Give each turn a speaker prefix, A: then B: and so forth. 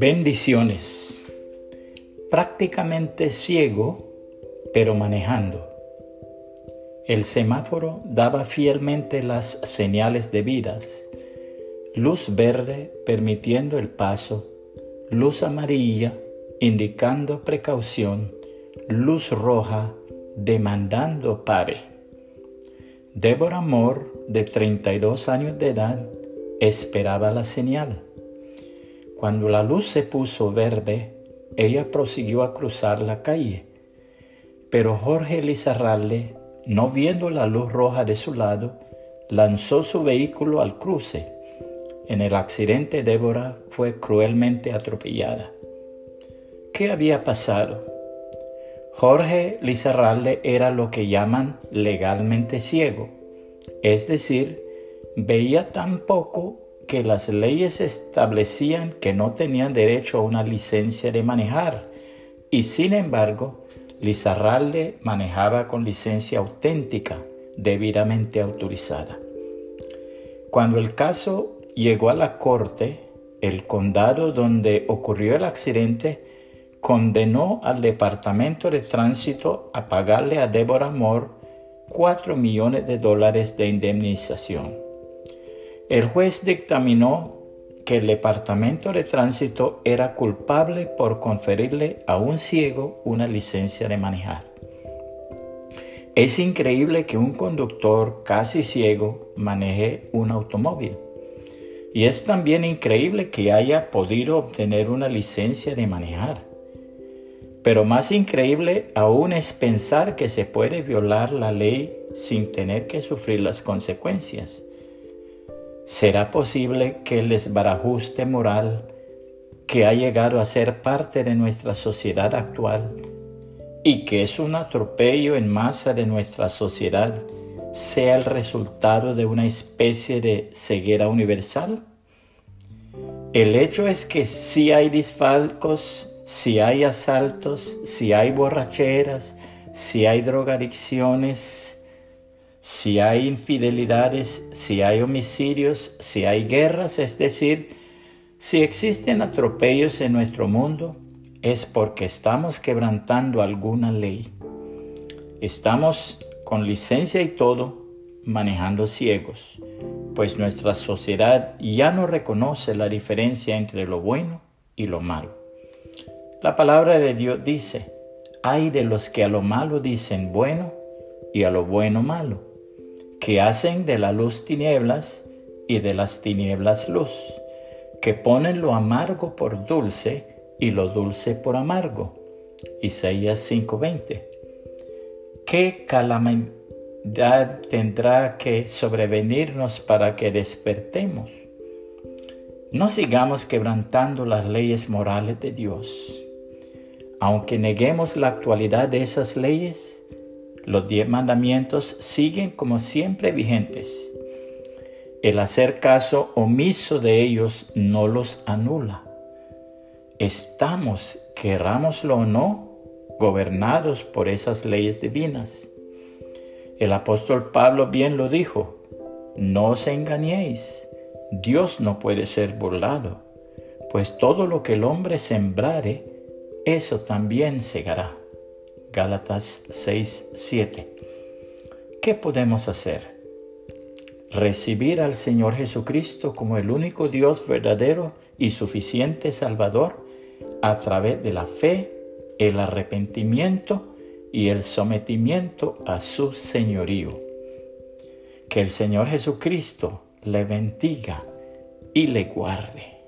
A: Bendiciones. Prácticamente ciego, pero manejando. El semáforo daba fielmente las señales debidas. Luz verde permitiendo el paso, luz amarilla indicando precaución, luz roja demandando pare. Débora Moore, de 32 años de edad, esperaba la señal. Cuando la luz se puso verde, ella prosiguió a cruzar la calle. Pero Jorge Lizarralde, no viendo la luz roja de su lado, lanzó su vehículo al cruce. En el accidente Débora fue cruelmente atropellada. ¿Qué había pasado? Jorge Lizarralde era lo que llaman legalmente ciego, es decir, veía tan poco que las leyes establecían que no tenían derecho a una licencia de manejar y sin embargo Lizarralde manejaba con licencia auténtica debidamente autorizada. Cuando el caso llegó a la corte, el condado donde ocurrió el accidente condenó al Departamento de Tránsito a pagarle a Deborah Moore 4 millones de dólares de indemnización. El juez dictaminó que el Departamento de Tránsito era culpable por conferirle a un ciego una licencia de manejar. Es increíble que un conductor casi ciego maneje un automóvil. Y es también increíble que haya podido obtener una licencia de manejar. Pero más increíble aún es pensar que se puede violar la ley sin tener que sufrir las consecuencias. ¿Será posible que el desbarajuste moral que ha llegado a ser parte de nuestra sociedad actual y que es un atropello en masa de nuestra sociedad sea el resultado de una especie de ceguera universal? El hecho es que si hay disfalcos, si hay asaltos, si hay borracheras, si hay drogadicciones, si hay infidelidades, si hay homicidios, si hay guerras, es decir, si existen atropellos en nuestro mundo, es porque estamos quebrantando alguna ley. Estamos con licencia y todo manejando ciegos, pues nuestra sociedad ya no reconoce la diferencia entre lo bueno y lo malo. La palabra de Dios dice, hay de los que a lo malo dicen bueno y a lo bueno malo que hacen de la luz tinieblas y de las tinieblas luz, que ponen lo amargo por dulce y lo dulce por amargo. Isaías 5:20. ¿Qué calamidad tendrá que sobrevenirnos para que despertemos? No sigamos quebrantando las leyes morales de Dios. Aunque neguemos la actualidad de esas leyes, los diez mandamientos siguen como siempre vigentes. El hacer caso omiso de ellos no los anula. Estamos, querrámoslo o no, gobernados por esas leyes divinas. El apóstol Pablo bien lo dijo, no os engañéis, Dios no puede ser burlado, pues todo lo que el hombre sembrare, eso también segará. Gálatas 6, 7. ¿Qué podemos hacer? Recibir al Señor Jesucristo como el único Dios verdadero y suficiente Salvador a través de la fe, el arrepentimiento y el sometimiento a su señorío. Que el Señor Jesucristo le bendiga y le guarde.